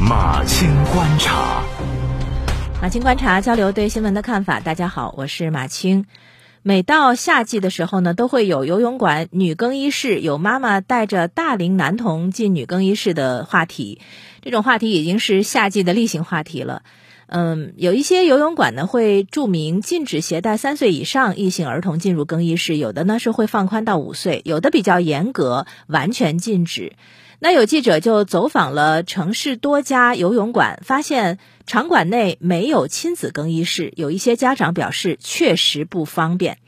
马青观察，马青观察交流对新闻的看法。大家好，我是马青。每到夏季的时候呢，都会有游泳馆女更衣室有妈妈带着大龄男童进女更衣室的话题。这种话题已经是夏季的例行话题了。嗯，有一些游泳馆呢会注明禁止携带三岁以上异性儿童进入更衣室，有的呢是会放宽到五岁，有的比较严格，完全禁止。那有记者就走访了城市多家游泳馆，发现场馆内没有亲子更衣室，有一些家长表示确实不方便。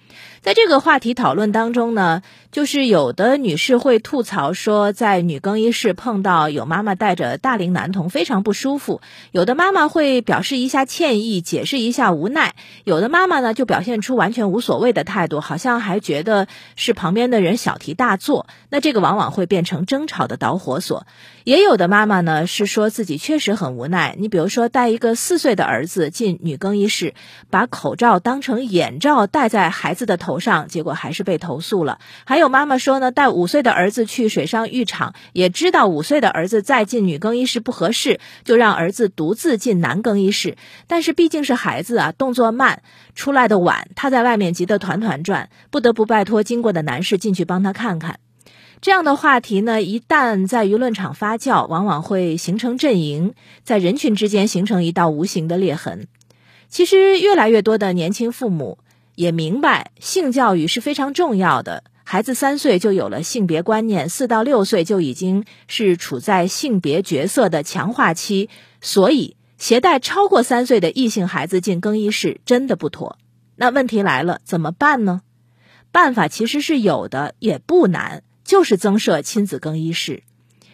在这个话题讨论当中呢，就是有的女士会吐槽说，在女更衣室碰到有妈妈带着大龄男童非常不舒服；有的妈妈会表示一下歉意，解释一下无奈；有的妈妈呢就表现出完全无所谓的态度，好像还觉得是旁边的人小题大做。那这个往往会变成争吵的导火索。也有的妈妈呢是说自己确实很无奈。你比如说带一个四岁的儿子进女更衣室，把口罩当成眼罩戴在孩子的头。头上，结果还是被投诉了。还有妈妈说呢，带五岁的儿子去水上浴场，也知道五岁的儿子再进女更衣室不合适，就让儿子独自进男更衣室。但是毕竟是孩子啊，动作慢，出来的晚，他在外面急得团团转，不得不拜托经过的男士进去帮他看看。这样的话题呢，一旦在舆论场发酵，往往会形成阵营，在人群之间形成一道无形的裂痕。其实，越来越多的年轻父母。也明白性教育是非常重要的，孩子三岁就有了性别观念，四到六岁就已经是处在性别角色的强化期，所以携带超过三岁的异性孩子进更衣室真的不妥。那问题来了，怎么办呢？办法其实是有的，也不难，就是增设亲子更衣室。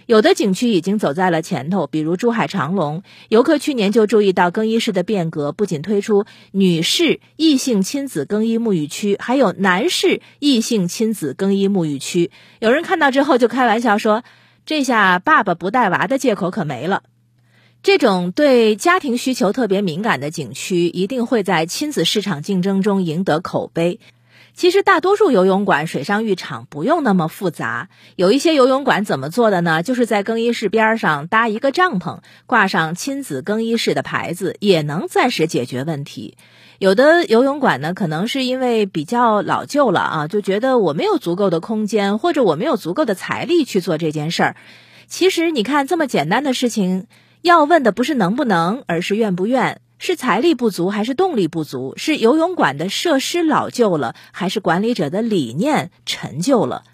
有的景区已经走在了前头，比如珠海长隆，游客去年就注意到更衣室的变革，不仅推出女士异性亲子更衣沐浴区，还有男士异性亲子更衣沐浴区。有人看到之后就开玩笑说：“这下爸爸不带娃的借口可没了。”这种对家庭需求特别敏感的景区，一定会在亲子市场竞争中赢得口碑。其实大多数游泳馆、水上浴场不用那么复杂。有一些游泳馆怎么做的呢？就是在更衣室边上搭一个帐篷，挂上亲子更衣室的牌子，也能暂时解决问题。有的游泳馆呢，可能是因为比较老旧了啊，就觉得我没有足够的空间，或者我没有足够的财力去做这件事儿。其实你看，这么简单的事情，要问的不是能不能，而是愿不愿。是财力不足还是动力不足？是游泳馆的设施老旧了，还是管理者的理念陈旧了？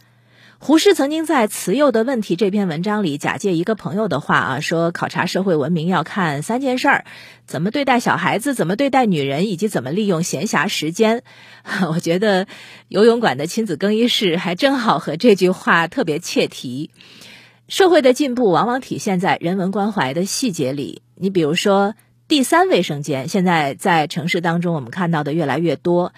胡适曾经在《慈幼的问题》这篇文章里，假借一个朋友的话啊，说考察社会文明要看三件事儿：怎么对待小孩子，怎么对待女人，以及怎么利用闲暇时间。我觉得游泳馆的亲子更衣室还正好和这句话特别切题。社会的进步往往体现在人文关怀的细节里。你比如说。第三卫生间现在在城市当中，我们看到的越来越多。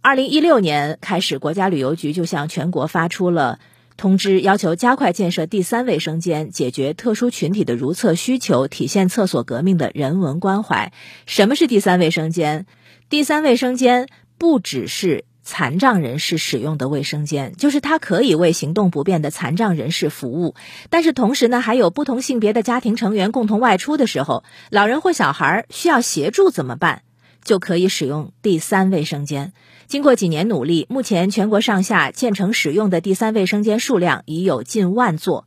二零一六年开始，国家旅游局就向全国发出了通知，要求加快建设第三卫生间，解决特殊群体的如厕需求，体现厕所革命的人文关怀。什么是第三卫生间？第三卫生间不只是。残障人士使用的卫生间，就是它可以为行动不便的残障人士服务。但是同时呢，还有不同性别的家庭成员共同外出的时候，老人或小孩需要协助怎么办？就可以使用第三卫生间。经过几年努力，目前全国上下建成使用的第三卫生间数量已有近万座。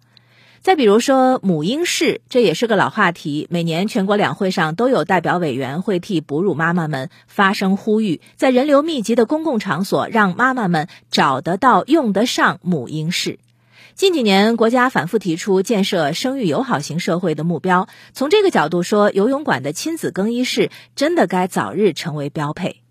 再比如说母婴室，这也是个老话题。每年全国两会上都有代表委员会替哺乳妈妈们发声呼吁，在人流密集的公共场所，让妈妈们找得到、用得上母婴室。近几年，国家反复提出建设生育友好型社会的目标。从这个角度说，游泳馆的亲子更衣室真的该早日成为标配。